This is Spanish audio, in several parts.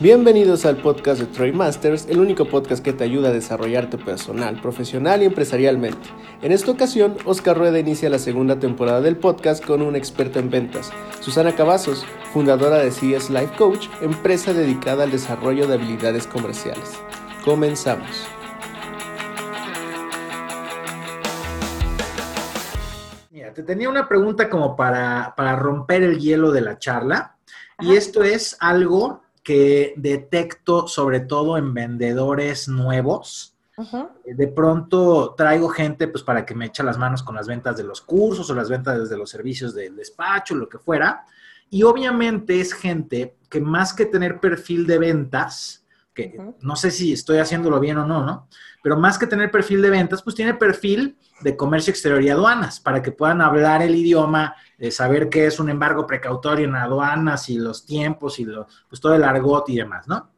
Bienvenidos al podcast de Troy Masters, el único podcast que te ayuda a desarrollarte personal, profesional y empresarialmente. En esta ocasión, Oscar Rueda inicia la segunda temporada del podcast con un experto en ventas, Susana Cavazos, fundadora de CS Life Coach, empresa dedicada al desarrollo de habilidades comerciales. Comenzamos. Mira, te tenía una pregunta como para, para romper el hielo de la charla. Y esto es algo que detecto sobre todo en vendedores nuevos. De pronto traigo gente pues para que me eche las manos con las ventas de los cursos o las ventas de los servicios del despacho, lo que fuera. Y obviamente es gente que más que tener perfil de ventas, que no sé si estoy haciéndolo bien o no, ¿no? Pero más que tener perfil de ventas, pues tiene perfil de comercio exterior y aduanas, para que puedan hablar el idioma, eh, saber qué es un embargo precautorio en aduanas y los tiempos y lo, pues todo el argot y demás, ¿no?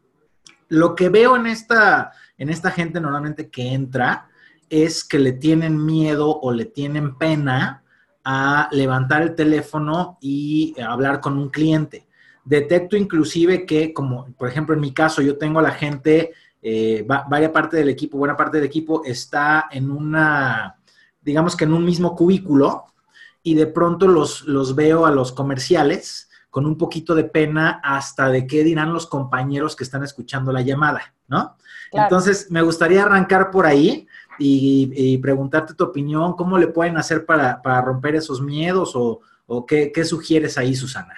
Lo que veo en esta, en esta gente normalmente que entra es que le tienen miedo o le tienen pena a levantar el teléfono y hablar con un cliente. Detecto inclusive que, como por ejemplo en mi caso, yo tengo a la gente, eh, varias parte del equipo, buena parte del equipo está en una, digamos que en un mismo cubículo y de pronto los, los veo a los comerciales con un poquito de pena hasta de qué dirán los compañeros que están escuchando la llamada, ¿no? Entonces, me gustaría arrancar por ahí y, preguntarte tu opinión, cómo le pueden hacer para, romper esos miedos o, o qué, qué sugieres ahí, Susana.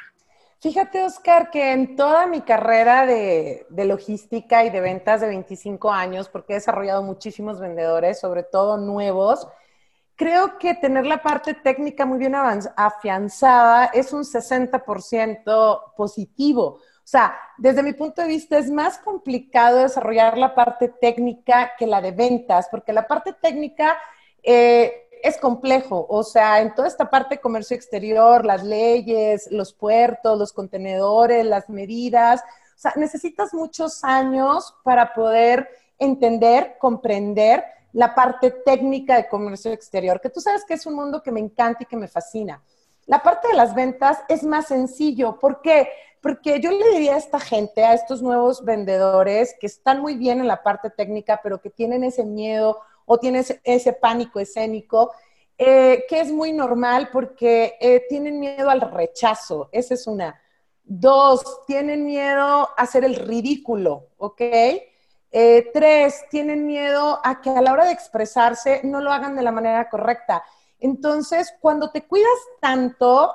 Fíjate, Oscar, que en toda mi carrera de, logística y de ventas de 25 años, porque he desarrollado muchísimos vendedores, sobre todo nuevos, creo que tener la parte técnica muy bien afianzada es un 60% positivo. O sea, desde mi punto de vista es más complicado desarrollar la parte técnica que la de ventas, porque la parte técnica... Eh, es complejo, o sea, en toda esta parte de comercio exterior, las leyes, los puertos, los contenedores, las medidas, o sea, necesitas muchos años para poder entender, comprender la parte técnica de comercio exterior, que tú sabes que es un mundo que me encanta y que me fascina. La parte de las ventas es más sencillo. ¿Por qué? Porque yo le diría a esta gente, a estos nuevos vendedores que están muy bien en la parte técnica, pero que tienen ese miedo o tienes ese pánico escénico, eh, que es muy normal porque eh, tienen miedo al rechazo, esa es una. Dos, tienen miedo a hacer el ridículo, ¿ok? Eh, tres, tienen miedo a que a la hora de expresarse no lo hagan de la manera correcta. Entonces, cuando te cuidas tanto,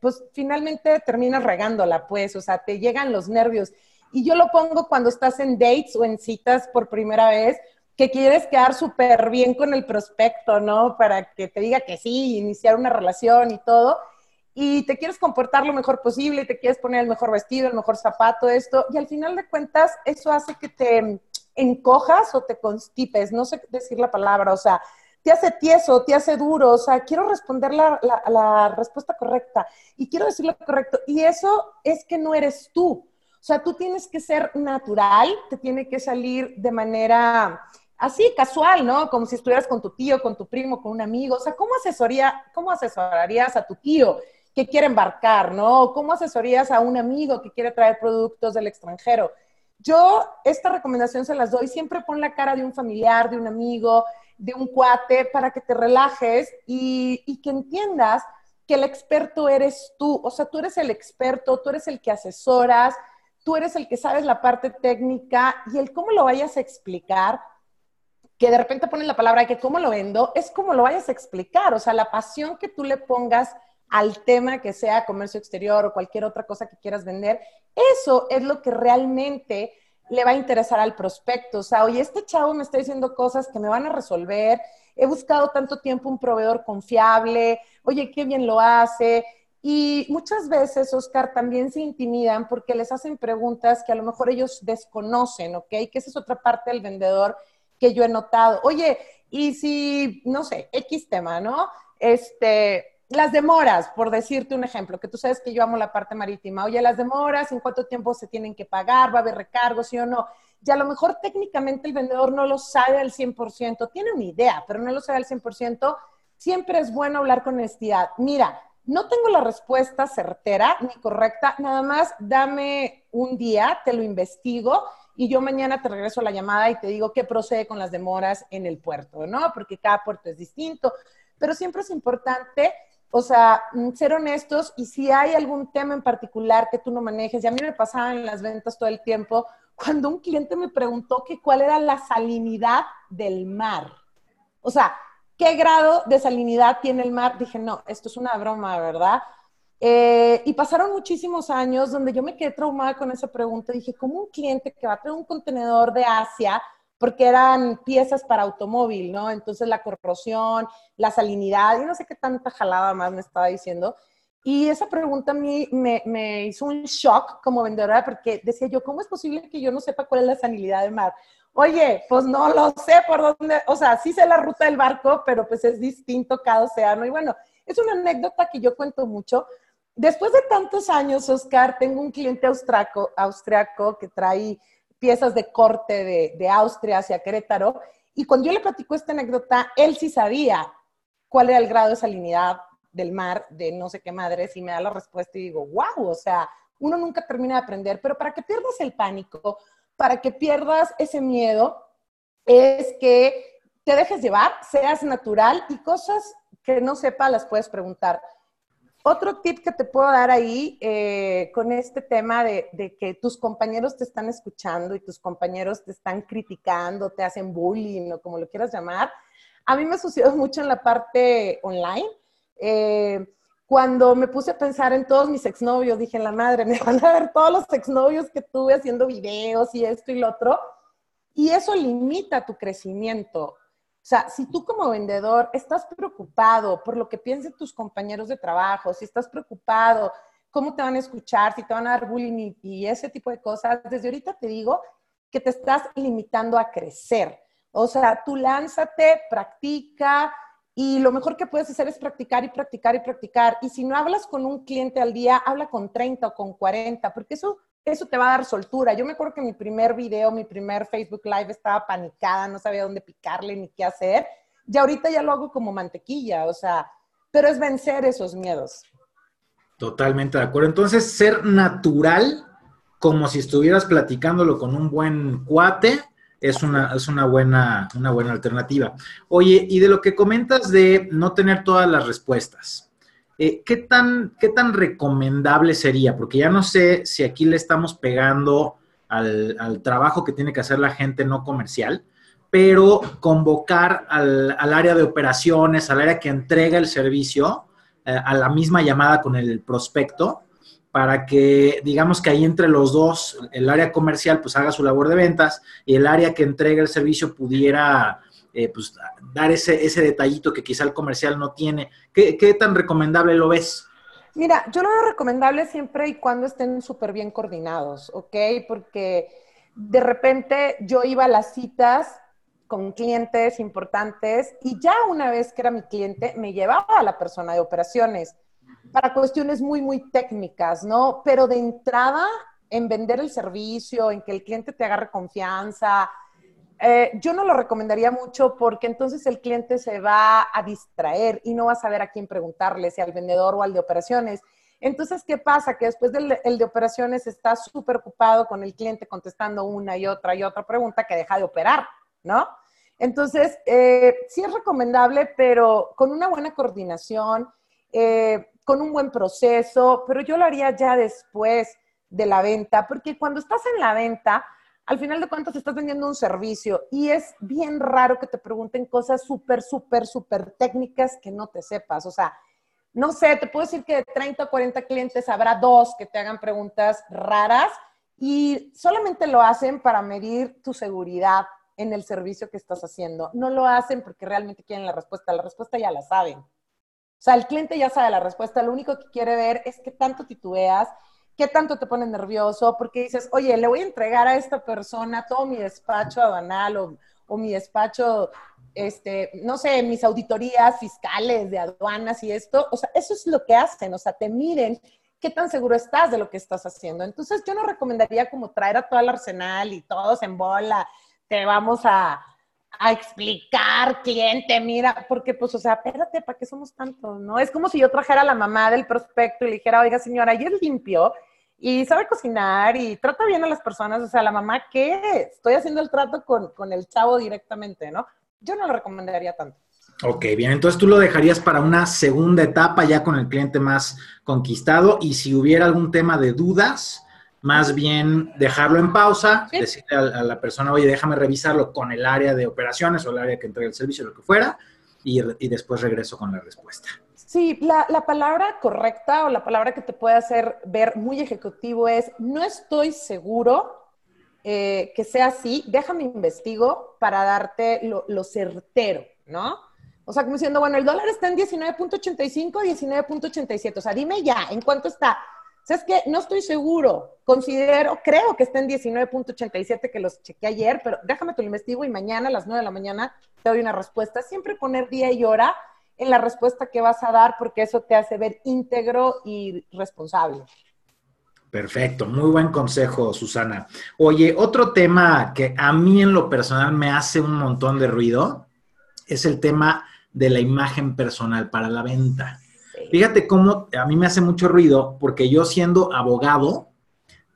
pues finalmente terminas regándola, pues, o sea, te llegan los nervios. Y yo lo pongo cuando estás en dates o en citas por primera vez, que quieres quedar súper bien con el prospecto, ¿no? Para que te diga que sí, iniciar una relación y todo. Y te quieres comportar lo mejor posible, te quieres poner el mejor vestido, el mejor zapato, esto. Y al final de cuentas, eso hace que te encojas o te constipes, no sé decir la palabra, o sea, te hace tieso, te hace duro, o sea, quiero responder la, la respuesta correcta y quiero decir lo correcto. Y eso es que no eres tú. O sea, tú tienes que ser natural, te tiene que salir de manera así, casual, ¿no? Como si estuvieras con tu tío, con tu primo, con un amigo. O sea, ¿cómo, asesoría, cómo asesorarías a tu tío que quiere embarcar, ¿no? ¿Cómo asesorías a un amigo que quiere traer productos del extranjero? Yo esta recomendación se las doy, siempre pon la cara de un familiar, de un amigo, de un cuate, para que te relajes y, y que entiendas que el experto eres tú, o sea, tú eres el experto, tú eres el que asesoras, tú eres el que sabes la parte técnica y el cómo lo vayas a explicar, que de repente pones la palabra que cómo lo vendo, es como lo vayas a explicar, o sea, la pasión que tú le pongas al tema que sea comercio exterior o cualquier otra cosa que quieras vender, eso es lo que realmente le va a interesar al prospecto. O sea, oye, este chavo me está diciendo cosas que me van a resolver, he buscado tanto tiempo un proveedor confiable, oye, qué bien lo hace. Y muchas veces, Oscar, también se intimidan porque les hacen preguntas que a lo mejor ellos desconocen, ¿ok? Que esa es otra parte del vendedor que yo he notado. Oye, y si, no sé, X tema, ¿no? Este, las demoras, por decirte un ejemplo, que tú sabes que yo amo la parte marítima. Oye, las demoras, ¿en cuánto tiempo se tienen que pagar? ¿Va a haber recargos, sí o no? Y a lo mejor técnicamente el vendedor no lo sabe al 100%, tiene una idea, pero no lo sabe al 100%. Siempre es bueno hablar con honestidad. Mira, no tengo la respuesta certera ni correcta, nada más dame un día, te lo investigo y yo mañana te regreso la llamada y te digo qué procede con las demoras en el puerto, ¿no? Porque cada puerto es distinto, pero siempre es importante, o sea, mm, ser honestos y si hay algún tema en particular que tú no manejes, y a mí me pasaba en las ventas todo el tiempo, cuando un cliente me preguntó que cuál era la salinidad del mar. O sea, ¿qué grado de salinidad tiene el mar? Dije, no, esto es una broma, ¿verdad? Eh, y pasaron muchísimos años donde yo me quedé traumada con esa pregunta. Dije, ¿cómo un cliente que va a traer un contenedor de Asia, porque eran piezas para automóvil, ¿no? Entonces la corrosión, la salinidad, y no sé qué tanta jalada más me estaba diciendo. Y esa pregunta a mí me, me, hizo un shock como vendedora porque decía yo, ¿cómo es posible que yo no sepa cuál es la salinidad del mar? Oye, pues no lo sé por dónde, o sea, sí sé la ruta del barco, pero pues es distinto cada océano. Y bueno, es una anécdota que yo cuento mucho. Después de tantos años, Oscar, tengo un cliente austriaco, austriaco que trae piezas de corte de, de Austria hacia Querétaro. Y cuando yo le platico esta anécdota, él sí sabía cuál era el grado de salinidad del mar, de no sé qué madres, y me da la respuesta y digo, wow, o sea, uno nunca termina de aprender, pero para que pierdas el pánico, para que pierdas ese miedo, es que te dejes llevar, seas natural y cosas que no sepa las puedes preguntar. Otro tip que te puedo dar ahí eh, con este tema de, que tus compañeros te están escuchando y tus compañeros te están criticando, te hacen bullying o como lo quieras llamar, a mí me sucedió mucho en la parte online. Eh, cuando me puse a pensar en todos mis exnovios, dije, la madre, me van a ver todos los exnovios que tuve haciendo videos y esto y lo otro. Y eso limita tu crecimiento. Sea, si tú como vendedor estás preocupado por lo que piensen tus compañeros de trabajo, si estás preocupado cómo te van a escuchar, si te van a dar bullying y, y ese tipo de cosas, desde ahorita te digo que te estás limitando a crecer. O sea, tú lánzate, practica, y lo mejor que puedes hacer es practicar y practicar y practicar. Y si no hablas con un cliente al día, habla con 30 o con 40, porque eso, eso te va a dar soltura. Yo me acuerdo que mi primer video, mi primer Facebook Live estaba panicada, no sabía dónde picarle ni qué hacer. Y ahorita ya lo hago como mantequilla, o sea, pero es vencer esos miedos. Totalmente de acuerdo. Entonces, ser natural, como si estuvieras platicándolo con un buen cuate, es una, es una, buena, una buena alternativa. Oye, y de lo que comentas de no tener todas las respuestas, eh, ¿qué, tan, ¿qué tan recomendable sería? Porque ya no sé si aquí le estamos pegando al, trabajo que tiene que hacer la gente no comercial, pero convocar al, área de operaciones, al área que entrega el servicio, eh, a la misma llamada con el prospecto, para que digamos que ahí entre los dos, el área comercial pues haga su labor de ventas y el área que entrega el servicio pudiera eh, pues, dar ese, ese detallito que quizá el comercial no tiene. ¿Qué, ¿Qué, tan recomendable lo ves? Mira, yo lo veo recomendable siempre y cuando estén súper bien coordinados, ¿ok? Porque de repente yo iba a las citas con clientes importantes y ya una vez que era mi cliente me llevaba a la persona de operaciones para cuestiones muy, muy técnicas, ¿no? Pero de entrada, en vender el servicio, en que el cliente te agarre confianza, eh, yo no lo recomendaría mucho porque entonces el cliente se va a distraer y no va a saber a quién preguntarle, si al vendedor o al de operaciones. Entonces, ¿qué pasa? Que después del el de operaciones está súper ocupado con el cliente contestando una y otra y otra pregunta que deja de operar, ¿no? Entonces, eh, sí es recomendable, pero con una buena coordinación, eh, con un buen proceso, pero yo lo haría ya después de la venta, porque cuando estás en la venta, al final de cuentas estás vendiendo un servicio y es bien raro que te pregunten cosas súper, súper, súper técnicas que no te sepas. O sea, no sé, te puedo decir que de 30 o 40 clientes habrá dos que te hagan preguntas raras y solamente lo hacen para medir tu seguridad en el servicio que estás haciendo. No lo hacen porque realmente quieren la respuesta. La respuesta ya la saben. O sea, el cliente ya sabe la respuesta, lo único que quiere ver es qué tanto titubeas, qué tanto te pones nervioso, porque dices, oye, le voy a entregar a esta persona todo mi despacho aduanal o, o mi despacho, este, no sé, mis auditorías fiscales de aduanas y esto. O sea, eso es lo que hacen, o sea, te miren qué tan seguro estás de lo que estás haciendo. Entonces, yo no recomendaría como traer a todo el arsenal y todos en bola, te vamos a, a explicar, cliente, mira, porque pues, o sea, espérate, ¿para qué somos tantos? ¿No? Es como si yo trajera a la mamá del prospecto y le dijera, oiga, señora, ayer limpio y sabe cocinar y trata bien a las personas, o sea, la mamá, ¿qué? Estoy haciendo el trato con, con el chavo directamente, ¿no? Yo no lo recomendaría tanto. Ok, bien, entonces tú lo dejarías para una segunda etapa ya con el cliente más conquistado y si hubiera algún tema de dudas, más bien dejarlo en pausa, decirle a, la persona, oye, déjame revisarlo con el área de operaciones o el área que entrega el servicio, lo que fuera, y, después regreso con la respuesta. Sí, la, palabra correcta o la palabra que te puede hacer ver muy ejecutivo es, no estoy seguro eh, que sea así, déjame investigo para darte lo, certero, ¿no? O sea, como diciendo, bueno, el dólar está en 19.85, 19.87, o sea, dime ya, ¿en cuánto está? ¿Sabes qué? No estoy seguro. Considero, creo que está en 19.87, que los chequé ayer, pero déjame te lo investigo y mañana a las 9 de la mañana te doy una respuesta. Siempre poner día y hora en la respuesta que vas a dar, porque eso te hace ver íntegro y responsable. Perfecto, muy buen consejo, Susana. Oye, otro tema que a mí en lo personal me hace un montón de ruido es el tema de la imagen personal para la venta. Fíjate cómo a mí me hace mucho ruido porque yo siendo abogado,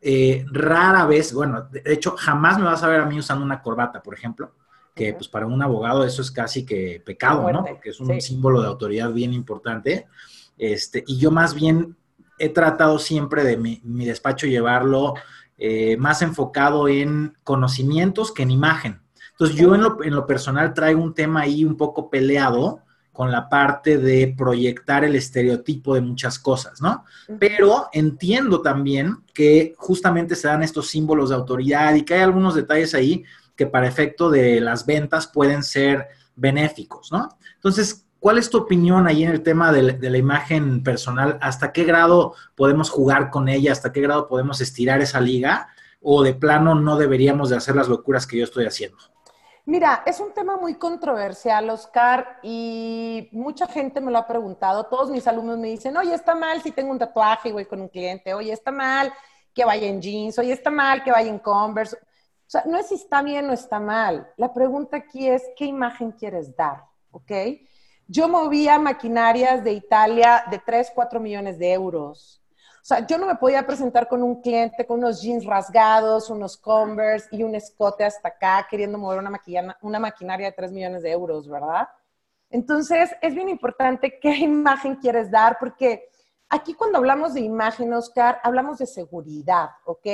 eh, rara vez, bueno, de hecho, jamás me vas a ver a mí usando una corbata, por ejemplo, que pues para un abogado eso es casi que pecado, ¿no? Porque es un símbolo de autoridad bien importante. Este, y yo más bien he tratado siempre de mi, despacho llevarlo eh, más enfocado en conocimientos que en imagen. Entonces yo en lo, en lo personal traigo un tema ahí un poco peleado, con la parte de proyectar el estereotipo de muchas cosas, ¿no? Pero entiendo también que justamente se dan estos símbolos de autoridad y que hay algunos detalles ahí que para efecto de las ventas pueden ser benéficos, ¿no? Entonces, ¿cuál es tu opinión ahí en el tema de, la imagen personal? ¿Hasta qué grado podemos jugar con ella? ¿Hasta qué grado podemos estirar esa liga? ¿O de plano no deberíamos de hacer las locuras que yo estoy haciendo? Mira, es un tema muy controversial, Oscar, y mucha gente me lo ha preguntado. Todos mis alumnos me dicen, oye, está mal si tengo un tatuaje y voy con un cliente, oye, está mal que vaya en jeans, oye, está mal que vaya en Converse. Sea, no es si está bien o está mal. La pregunta aquí es, ¿qué imagen quieres dar? ¿Ok? Yo movía maquinarias de Italia de 3, 4 millones de euros o sea, yo no me podía presentar con un cliente con unos jeans rasgados, unos Converse y un escote hasta acá, queriendo mover una, una maquinaria de 3 millones de euros, ¿verdad? Entonces, es bien importante qué imagen quieres dar, porque aquí cuando hablamos de imagen, Oscar, hablamos de seguridad, ¿ok?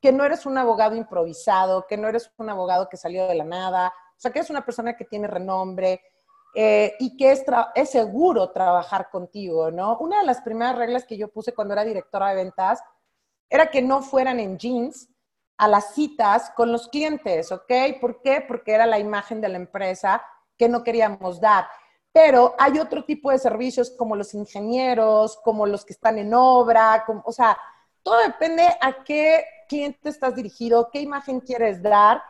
Que no eres un abogado improvisado, que no eres un abogado que salió de la nada, o sea, que eres una persona que tiene renombre, eh, y que es, es seguro trabajar contigo, ¿no? Una de las primeras reglas que yo puse cuando era directora de ventas era que no fueran en jeans a las citas con los clientes, ¿ok? ¿Por qué? Porque era la imagen de la empresa que no queríamos dar. Pero hay otro tipo de servicios como los ingenieros, como los que están en obra, o sea, todo depende a qué cliente estás dirigido, qué imagen quieres dar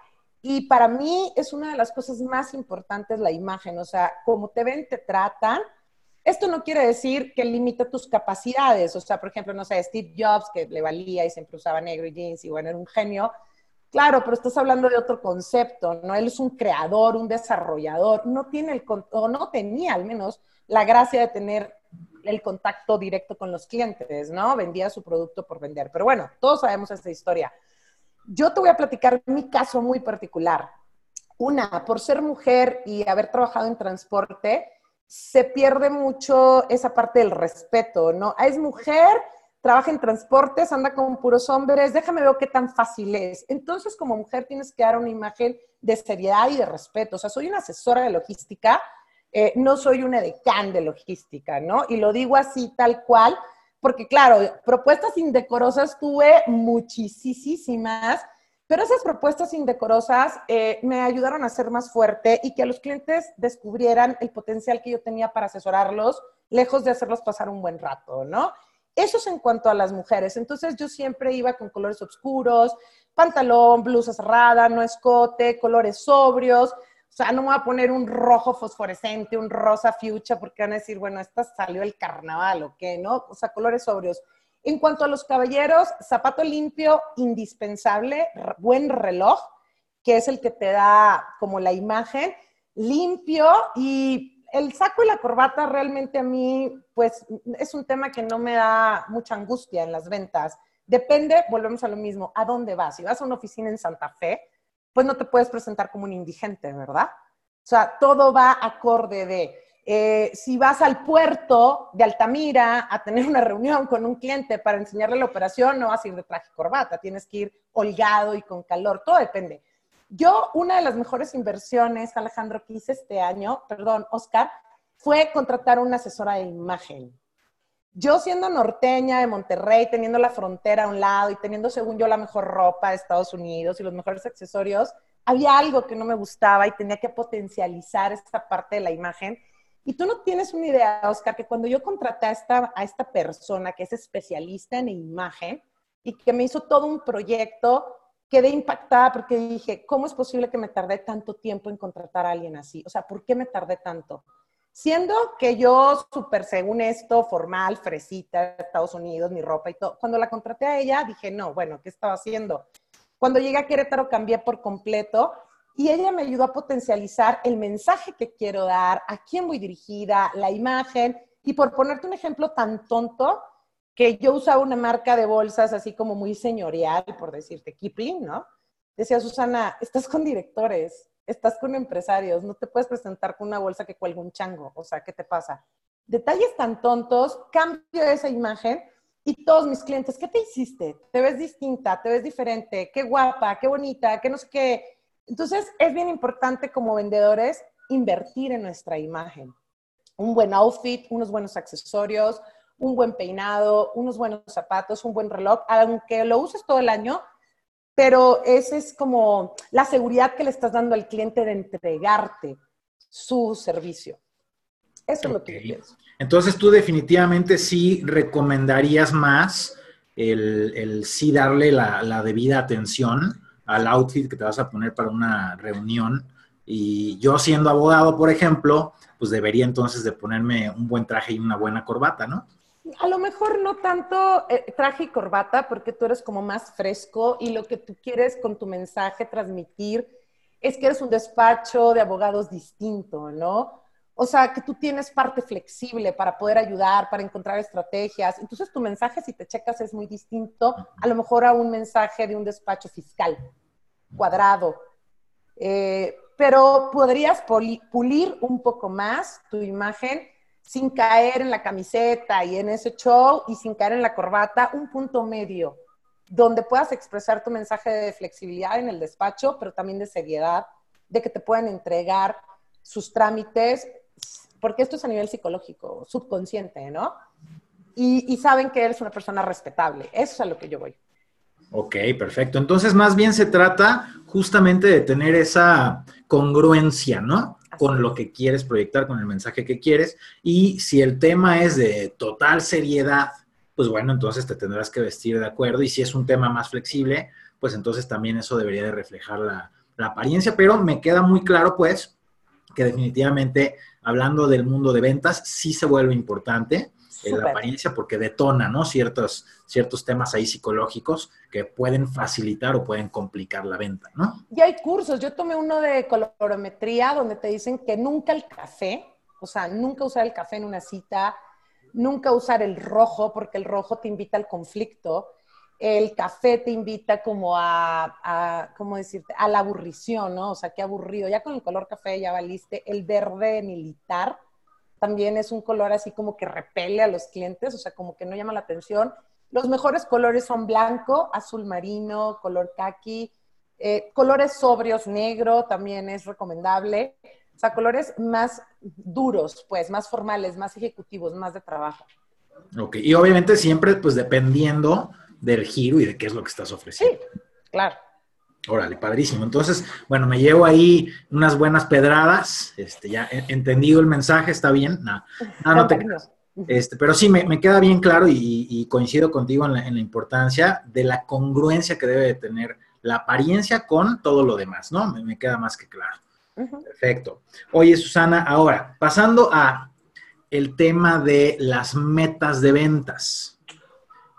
y para mí es una de las cosas más importantes la imagen, o sea, como te ven, te tratan. Esto no quiere decir que limita tus capacidades, o sea, por ejemplo, no sé, Steve Jobs, que le valía y siempre usaba negro y jeans y bueno, era un genio. Claro, pero estás hablando de otro concepto, ¿no? Él es un creador, un desarrollador, no tiene el, o no tenía al menos la gracia de tener el contacto directo con los clientes, ¿no? Vendía su producto por vender. Pero bueno, todos sabemos esta historia. Yo te voy a platicar mi caso muy particular. Una, por ser mujer y haber trabajado en transporte, se pierde mucho esa parte del respeto, ¿no? Ah, es mujer, trabaja en transportes, anda con puros hombres, déjame ver qué tan fácil es. Entonces, como mujer tienes que dar una imagen de seriedad y de respeto. O sea, soy una asesora de logística, eh, no soy una decán de logística, ¿no? Y lo digo así tal cual, porque claro, propuestas indecorosas tuve muchísimas, pero esas propuestas indecorosas eh, me ayudaron a ser más fuerte y que los clientes descubrieran el potencial que yo tenía para asesorarlos, lejos de hacerlos pasar un buen rato, ¿no? Eso es en cuanto a las mujeres. Entonces yo siempre iba con colores oscuros, pantalón, blusa cerrada, no escote, colores sobrios, sea, no me voy a poner un rojo fosforescente, un rosa fuchsia, porque van a decir, bueno, esta salió el carnaval o qué, ¿no? O sea, colores sobrios. En cuanto a los caballeros, zapato limpio, indispensable, buen reloj, que es el que te da como la imagen limpio y el saco y la corbata realmente a mí, pues es un tema que no me da mucha angustia en las ventas. Depende, volvemos a lo mismo, ¿a dónde vas? Si vas a una oficina en Santa Fe, pues no te puedes presentar como un indigente, ¿verdad? O sea, todo va acorde de, eh, si vas al puerto de Altamira a tener una reunión con un cliente para enseñarle la operación, no vas a ir de traje y corbata, tienes que ir holgado y con calor, todo depende. Yo, una de las mejores inversiones, Alejandro, que hice este año, perdón, Oscar, fue contratar una asesora de imagen. Yo siendo norteña de Monterrey, teniendo la frontera a un lado y teniendo, según yo, la mejor ropa de Estados Unidos y los mejores accesorios, había algo que no me gustaba y tenía que potencializar esta parte de la imagen. Y tú no tienes una idea, Oscar, que cuando yo contraté a esta, persona que es especialista en imagen y que me hizo todo un proyecto, quedé impactada porque dije, ¿cómo es posible que me tardé tanto tiempo en contratar a alguien así? O sea, ¿por qué me tardé tanto? Siendo que yo, súper según esto, formal, fresita, Estados Unidos, mi ropa y todo, cuando la contraté a ella, dije, no, bueno, ¿qué estaba haciendo? Cuando llegué a Querétaro cambié por completo y ella me ayudó a potencializar el mensaje que quiero dar, a quién voy dirigida, la imagen. Y por ponerte un ejemplo tan tonto, que yo usaba una marca de bolsas así como muy señorial, por decirte, Kipling, ¿no? Decía Susana, estás con directores, estás con empresarios, no te puedes presentar con una bolsa que cuelga un chango, o sea, ¿qué te pasa? Detalles tan tontos, cambio esa imagen y todos mis clientes, ¿qué te hiciste? Te ves distinta, te ves diferente, qué guapa, qué bonita, qué no sé qué. Entonces, es bien importante como vendedores invertir en nuestra imagen. Un buen outfit, unos buenos accesorios, un buen peinado, unos buenos zapatos, un buen reloj, aunque lo uses todo el año, pero esa es como la seguridad que le estás dando al cliente de entregarte su servicio. Eso es lo que yo pienso. Entonces tú definitivamente sí recomendarías más el, sí darle la, la, debida atención al outfit que te vas a poner para una reunión. Y yo siendo abogado, por ejemplo, pues debería entonces de ponerme un buen traje y una buena corbata, ¿no? A lo mejor no tanto eh, traje y corbata, porque tú eres como más fresco y lo que tú quieres con tu mensaje transmitir es que eres un despacho de abogados distinto, ¿no? O sea, que tú tienes parte flexible para poder ayudar, para encontrar estrategias. Entonces tu mensaje, si te checas, es muy distinto a lo mejor a un mensaje de un despacho fiscal, cuadrado. Eh, pero podrías pulir un poco más tu imagen sin caer en la camiseta y en ese show y sin caer en la corbata, un punto medio donde puedas expresar tu mensaje de flexibilidad en el despacho, pero también de seriedad, de que te puedan entregar sus trámites, porque esto es a nivel psicológico, subconsciente, ¿no? Y, saben que eres una persona respetable. Eso es a lo que yo voy. Ok, perfecto. Entonces, más bien se trata justamente de tener esa congruencia, ¿no? Con lo que quieres proyectar, con el mensaje que quieres. Y si el tema es de total seriedad, pues bueno, entonces te tendrás que vestir de acuerdo. Y si es un tema más flexible, pues entonces también eso debería de reflejar la, apariencia. Pero me queda muy claro, pues, que definitivamente, hablando del mundo de ventas, sí se vuelve importante la apariencia porque detona, ¿no? Ciertos, ciertos temas ahí psicológicos que pueden facilitar o pueden complicar la venta, ¿no? Y hay cursos. Yo tomé uno de colorometría donde te dicen que nunca el café, o sea, nunca usar el café en una cita, nunca usar el rojo porque el rojo te invita al conflicto. El café te invita como a, a, ¿cómo decirte? A la aburrición, ¿no? O sea, qué aburrido. Ya con el color café ya valiste. El verde militar, también es un color así como que repele a los clientes, o sea, como que no llama la atención. Los mejores colores son blanco, azul marino, color khaki, eh, colores sobrios, negro también es recomendable. O sea, colores más duros, pues, más formales, más ejecutivos, más de trabajo. Ok, y obviamente siempre, pues, dependiendo del giro y de qué es lo que estás ofreciendo. Sí, claro. Órale, padrísimo. Entonces, bueno, me llevo ahí unas buenas pedradas. Este, ya he entendido el mensaje, está bien. No, no, te este, pero sí, me, queda bien claro y, coincido contigo en la, importancia de la congruencia que debe de tener la apariencia con todo lo demás, ¿no? Me, me queda más que claro. Perfecto. Oye, Susana, ahora, pasando a el tema de las metas de ventas.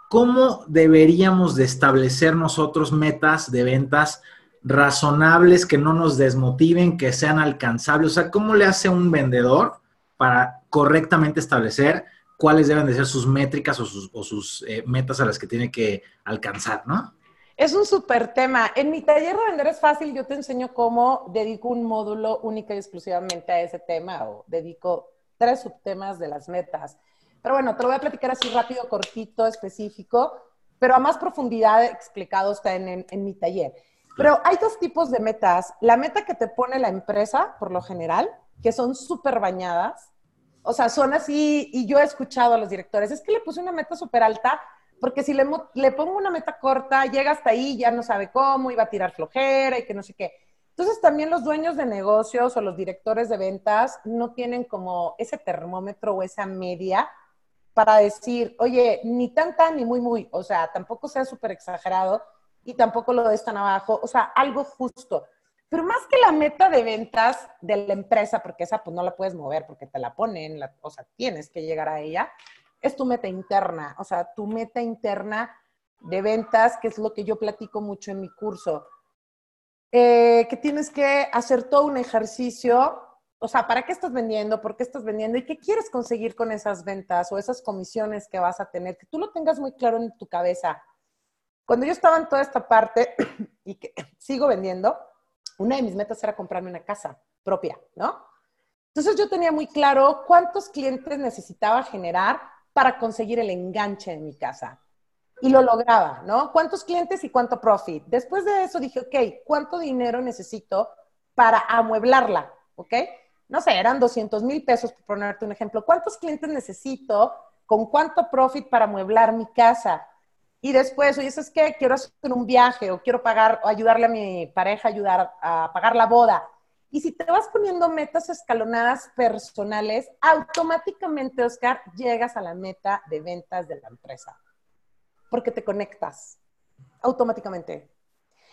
¿Cómo deberíamos de establecer nosotros metas de ventas razonables, que no nos desmotiven, que sean alcanzables? O sea, ¿cómo le hace un vendedor para correctamente establecer cuáles deben de ser sus métricas o sus, eh, metas a las que tiene que alcanzar, ¿no? Es un súper tema. En mi taller de vender es fácil, yo te enseño cómo dedico un módulo única y exclusivamente a ese tema o dedico tres subtemas de las metas. Pero bueno, te lo voy a platicar así rápido, cortito, específico, pero a más profundidad explicado está en, en mi taller. Pero hay dos tipos de metas. La meta que te pone la empresa, por lo general, que son súper bañadas. O sea, son así, y yo he escuchado a los directores, es que le puse una meta súper alta porque si le, le, pongo una meta corta, llega hasta ahí, ya no sabe cómo, iba a tirar flojera y que no sé qué. Entonces también los dueños de negocios o los directores de ventas no tienen como ese termómetro o esa media para decir, oye, ni tan tan ni muy muy, o sea, tampoco sea súper exagerado y tampoco lo des tan abajo, o sea, algo justo. Pero más que la meta de ventas de la empresa, porque esa pues no la puedes mover porque te la ponen, la, o sea, tienes que llegar a ella, es tu meta interna, o sea, tu meta interna de ventas, que es lo que yo platico mucho en mi curso, eh, que tienes que hacer todo un ejercicio, o sea, ¿para qué estás vendiendo? ¿Por qué estás vendiendo? ¿Y qué quieres conseguir con esas ventas o esas comisiones que vas a tener? Que tú lo tengas muy claro en tu cabeza. Cuando yo estaba en toda esta parte y que sigo vendiendo, una de mis metas era comprarme una casa propia, ¿no? Entonces yo tenía muy claro cuántos clientes necesitaba generar para conseguir el enganche en mi casa. Y lo lograba, ¿no? ¿Cuántos clientes y cuánto profit? Después de eso dije, ok, ¿cuánto dinero necesito para amueblarla? ¿Ok? No sé, eran 200 mil pesos, por ponerte un ejemplo. ¿Cuántos clientes necesito? ¿Con cuánto profit para amueblar mi casa? Y después, oye, ¿sabes qué? Quiero hacer un viaje o quiero pagar, o ayudarle a mi pareja a ayudar a pagar la boda. Y si te vas poniendo metas escalonadas personales, automáticamente, Oscar, llegas a la meta de ventas de la empresa. Porque te conectas automáticamente.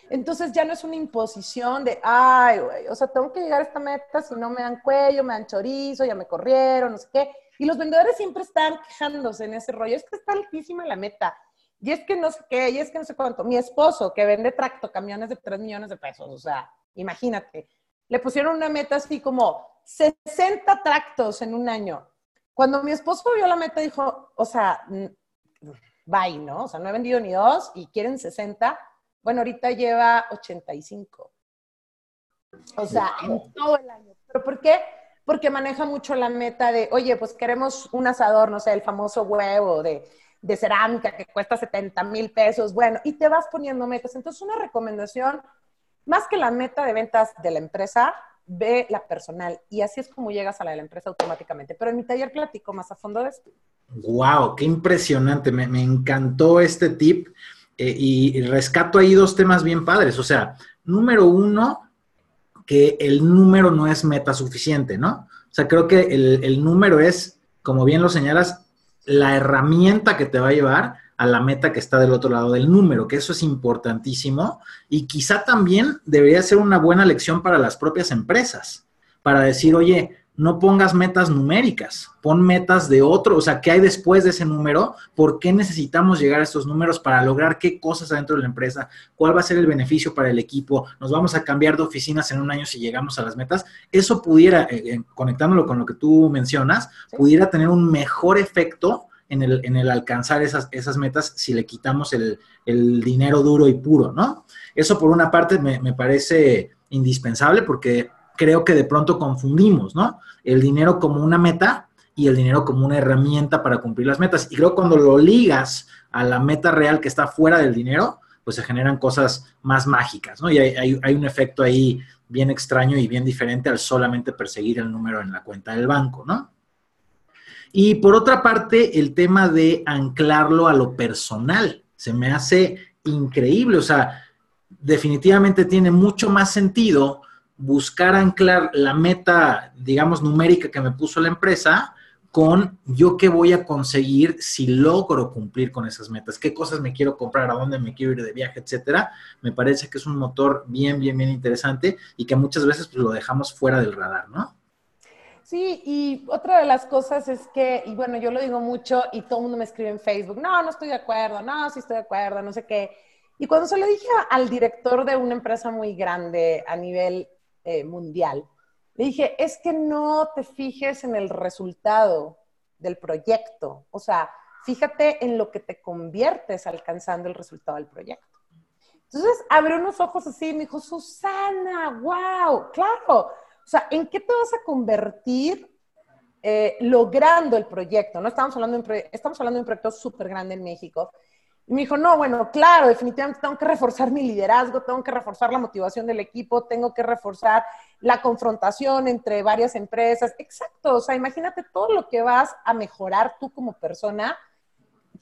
Entonces ya no es una imposición de, ay, güey, o sea, tengo que llegar a esta meta, si no me dan cuello, me dan chorizo, ya me corrieron, no sé qué. Y los vendedores siempre están quejándose en ese rollo, es que está altísima la meta. Y es que no sé qué, y es que no sé cuánto. Mi esposo, que vende tracto camiones de 3 millones de pesos, o sea, imagínate le pusieron una meta así como 60 tractos en un año. Cuando mi esposo vio la meta, dijo, o sea, bye, ¿no? O sea, no he vendido ni dos y quieren 60. Bueno, ahorita lleva 85. O sea, en todo el año. ¿Pero por qué? Porque maneja mucho la meta de, oye, pues queremos un asador, no sé, el famoso huevo de, de cerámica que cuesta 70 mil pesos. Bueno, y te vas poniendo metas. Entonces, una recomendación más que la meta de ventas de la empresa, ve la personal y así es como llegas a la de la empresa automáticamente. Pero en mi taller platico más a fondo de esto. ¡Wow! ¡Qué impresionante! Me, encantó este tip eh, y, rescato ahí dos temas bien padres. O sea, número uno, que el número no es meta suficiente, ¿no? O sea, creo que el, el número es, como bien lo señalas, la herramienta que te va a llevar a la meta que está del otro lado del número, que eso es importantísimo y quizá también debería ser una buena lección para las propias empresas, para decir, oye, no pongas metas numéricas, pon metas de otro, o sea, ¿qué hay después de ese número? ¿Por qué necesitamos llegar a estos números para lograr qué cosas adentro de la empresa? ¿Cuál va a ser el beneficio para el equipo? ¿Nos vamos a cambiar de oficinas en un año si llegamos a las metas? Eso pudiera, eh, eh, conectándolo con lo que tú mencionas, pudiera tener un mejor efecto en el, en el alcanzar esas, esas, metas si le quitamos el, el, dinero duro y puro, ¿no? Eso por una parte me, me, parece indispensable porque creo que de pronto confundimos, ¿no? El dinero como una meta y el dinero como una herramienta para cumplir las metas. Y creo que cuando lo ligas a la meta real que está fuera del dinero, pues se generan cosas más mágicas, ¿no? Y hay, hay, hay un efecto ahí bien extraño y bien diferente al solamente perseguir el número en la cuenta del banco, ¿no? Y por otra parte, el tema de anclarlo a lo personal. Se me hace increíble, o sea, definitivamente tiene mucho más sentido buscar anclar la meta, digamos, numérica que me puso la empresa con yo qué voy a conseguir si logro cumplir con esas metas, qué cosas me quiero comprar, a dónde me quiero ir de viaje, etcétera. Me parece que es un motor bien, bien, bien interesante y que muchas veces pues, lo dejamos fuera del radar, ¿no? Sí, y otra de las cosas es que, y bueno, yo lo digo mucho y todo el mundo me escribe en Facebook, no, no estoy de acuerdo, no, sí estoy de acuerdo, no sé qué. Y cuando se lo dije al director de una empresa muy grande a nivel eh, mundial, le dije, es que no te fijes en el resultado del proyecto, o sea, fíjate en lo que te conviertes alcanzando el resultado del proyecto. Entonces abrió unos ojos así y me dijo, Susana, wow, claro, o sea, ¿en qué te vas a convertir eh, logrando el proyecto? No estamos hablando de estamos hablando de un proyecto súper grande en México y me dijo, no, bueno, claro, definitivamente tengo que reforzar mi liderazgo, tengo que reforzar la motivación del equipo, tengo que reforzar la confrontación entre varias empresas. Exacto, o sea, imagínate todo lo que vas a mejorar tú como persona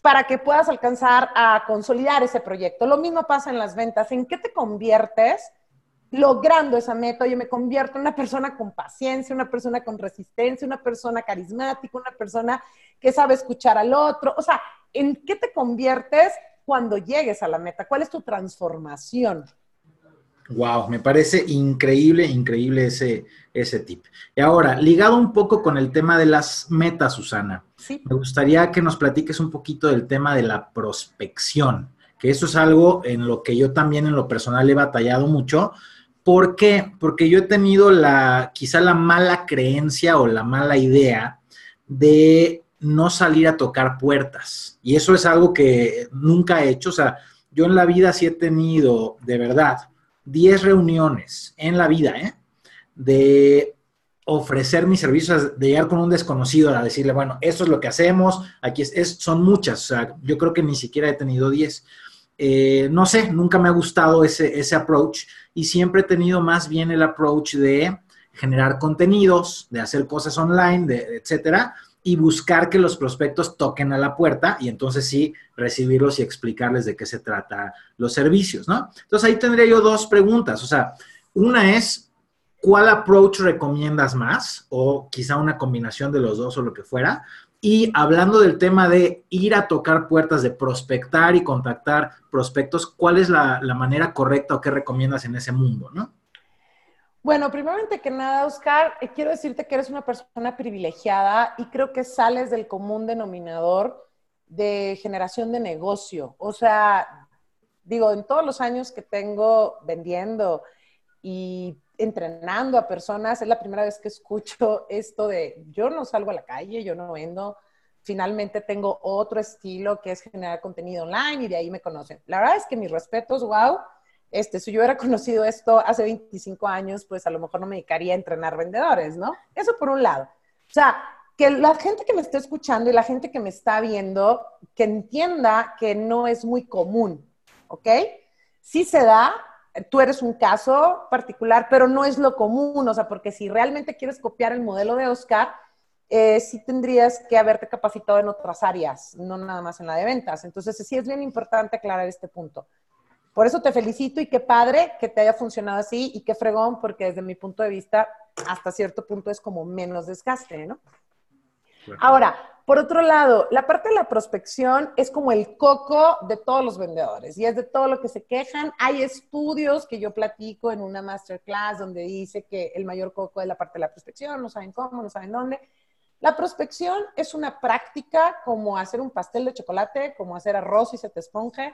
para que puedas alcanzar a consolidar ese proyecto. Lo mismo pasa en las ventas. ¿En qué te conviertes logrando esa meta? Yo me convierto en una persona con paciencia, una persona con resistencia, una persona carismática, una persona que sabe escuchar al otro. O sea, ¿en qué te conviertes cuando llegues a la meta? ¿Cuál es tu transformación? Wow, me parece increíble, increíble ese, ese tip. Y ahora, ligado un poco con el tema de las metas, Susana, me gustaría que nos platiques un poquito del tema de la prospección, que eso es algo en lo que yo también en lo personal he batallado mucho. ¿Por qué? Porque yo he tenido la, quizá la mala creencia o la mala idea de no salir a tocar puertas. Y eso es algo que nunca he hecho. O sea, yo en la vida sí he tenido, de verdad, 10 reuniones en la vida, ¿eh? De ofrecer mis servicios, de llegar con un desconocido a decirle, bueno, esto es lo que hacemos, aquí es, son muchas, o sea, yo creo que ni siquiera he tenido 10. Eh, no sé, nunca me ha gustado ese, ese approach y siempre he tenido más bien el approach de generar contenidos, de hacer cosas online, etcétera, y buscar que los prospectos toquen a la puerta y entonces sí recibirlos y explicarles de qué se trata los servicios, ¿no? Entonces ahí tendría yo dos preguntas, o sea, una es, ¿cuál approach recomiendas más? O quizá una combinación de los dos o lo que fuera. Y hablando del tema de ir a tocar puertas, de prospectar y contactar prospectos, ¿cuál es la, manera correcta o qué recomiendas en ese mundo, ¿no? Bueno, primeramente que nada, Oscar, eh, quiero decirte que eres una persona privilegiada y creo que sales del común denominador de generación de negocio. O sea, digo, en todos los años que tengo vendiendo y entrenando a personas, es la primera vez que escucho esto de yo no salgo a la calle, yo no vendo. Finalmente tengo otro estilo que es generar contenido online y de ahí me conocen. La verdad es que mis respetos, wow este, si yo hubiera conocido esto hace 25 años, pues a lo mejor no me dedicaría a entrenar vendedores, ¿no? Eso por un lado. O sea, que la gente que me está escuchando y la gente que me está viendo, que entienda que no es muy común, ¿ok? Sí se da, tú eres un caso particular, pero no es lo común, o sea, porque si realmente quieres copiar el modelo de Oscar, eh, sí tendrías que haberte capacitado en otras áreas, no nada más en la de ventas. Entonces, sí es bien importante aclarar este punto. Por eso te felicito y qué padre que te haya funcionado así y qué fregón, porque desde mi punto de vista, hasta cierto punto es como menos desgaste, ¿no? Ahora, por otro lado, la parte de la prospección es como el coco de todos los vendedores y es de todo lo que se quejan. Hay estudios que yo platico en una masterclass donde dice que el mayor coco es la parte de la prospección, no saben cómo, no saben dónde. La prospección es una práctica como hacer un pastel de chocolate, como hacer arroz y se te esponje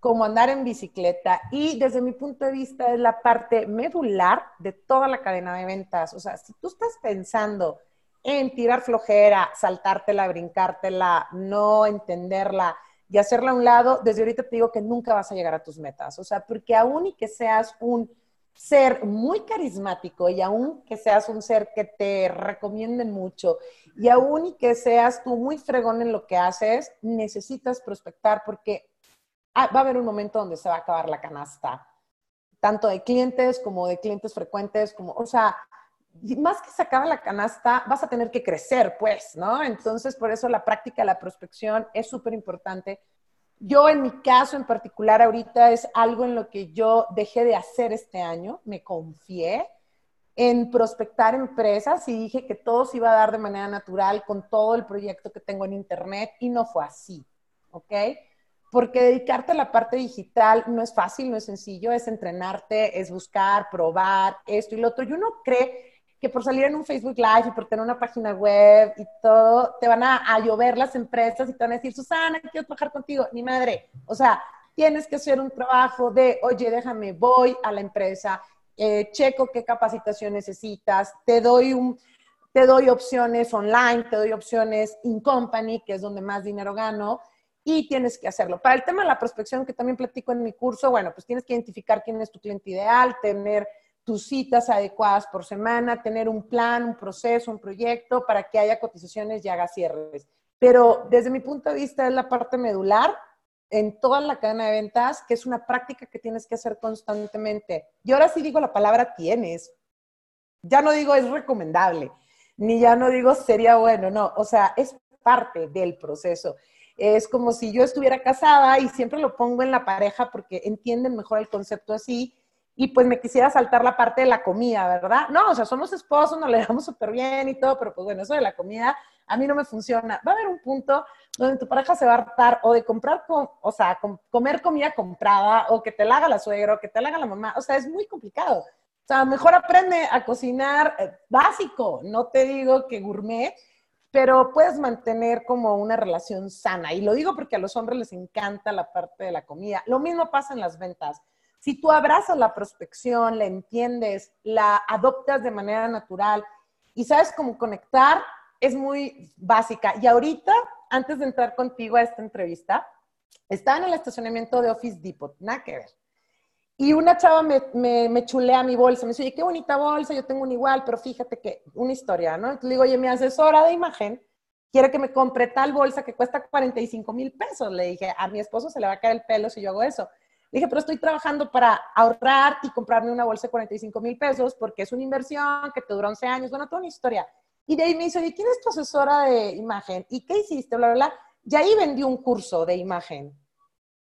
como andar en bicicleta y desde mi punto de vista es la parte medular de toda la cadena de ventas. O sea, si tú estás pensando en tirar flojera, saltártela, brincártela, no entenderla y hacerla a un lado, desde ahorita te digo que nunca vas a llegar a tus metas. O sea, porque aún y que seas un ser muy carismático y aún que seas un ser que te recomienden mucho y aún y que seas tú muy fregón en lo que haces, necesitas prospectar porque va a haber un momento donde se va a acabar la canasta, tanto de clientes como de clientes frecuentes, como, o sea, más que se acaba la canasta, vas a tener que crecer, pues, ¿no? Entonces, por eso la práctica de la prospección es súper importante. Yo, en mi caso en particular, ahorita es algo en lo que yo dejé de hacer este año, me confié en prospectar empresas y dije que todo se iba a dar de manera natural con todo el proyecto que tengo en Internet y no fue así, ¿ok? porque dedicarte a la parte digital no es fácil, no es sencillo, es entrenarte, es buscar, probar esto y lo otro. Y uno cree que por salir en un Facebook Live y por tener una página web y todo, te van a, llover las empresas y te van a decir, Susana, quiero trabajar contigo. Ni madre. O sea, tienes que hacer un trabajo de, oye, déjame, voy a la empresa, eh, checo qué capacitación necesitas, te doy un, te doy opciones online, te doy opciones in company, que es donde más dinero gano, y tienes que hacerlo. Para el tema de la prospección, que también platico en mi curso, bueno, pues tienes que identificar quién es tu cliente ideal, tener tus citas adecuadas por semana, tener un plan, un proceso, un proyecto para que haya cotizaciones y haga cierres. Pero desde mi punto de vista es la parte medular en toda la cadena de ventas, que es una práctica que tienes que hacer constantemente. Y ahora sí digo la palabra tienes. Ya no digo es recomendable ni ya no digo sería bueno, no, o sea, es parte del proceso. Es como si yo estuviera casada y siempre lo pongo en la pareja porque entienden mejor el concepto así y pues me quisiera saltar la parte de la comida, ¿verdad? No, o sea, somos esposos, nos le damos súper bien y todo, pero pues bueno, eso de la comida a mí no me funciona. Va a haber un punto donde tu pareja se va a hartar o de comprar, o sea, comer comida comprada o que te la haga la suegra o que te la haga la mamá, o sea, es muy complicado. O sea, mejor aprende a cocinar eh, básico, no te digo que gourmet, pero puedes mantener como una relación sana. Y lo digo porque a los hombres les encanta la parte de la comida. Lo mismo pasa en las ventas. Si tú abrazas la prospección, la entiendes, la adoptas de manera natural y sabes cómo conectar, es muy básica. Y ahorita, antes de entrar contigo a esta entrevista, estaba en el estacionamiento de Office Depot, nada que ver. Y una chava me, me, me, chulea mi bolsa, me dice, oye, qué bonita bolsa, yo tengo una igual, pero fíjate que, una historia, ¿no? Entonces le digo, oye, mi asesora de imagen quiere que me compre tal bolsa que cuesta 45 mil pesos. Le dije, a mi esposo se le va a caer el pelo si yo hago eso. Dije, pero estoy trabajando para ahorrar y comprarme una bolsa de 45 mil pesos porque es una inversión que te dura 11 años, bueno, toda una historia. Y de ahí me dice, oye, ¿quién es tu asesora de imagen? ¿Y qué hiciste? Bla, bla, bla. Y ahí vendí un curso de imagen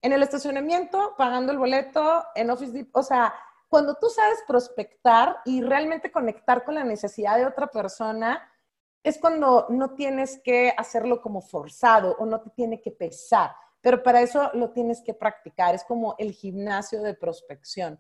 en el estacionamiento, pagando el boleto, en Office Depot, o sea, cuando tú sabes prospectar y realmente conectar con la necesidad de otra persona, es cuando no tienes que hacerlo como forzado o no te tiene que pesar, pero para eso lo tienes que practicar, es como el gimnasio de prospección.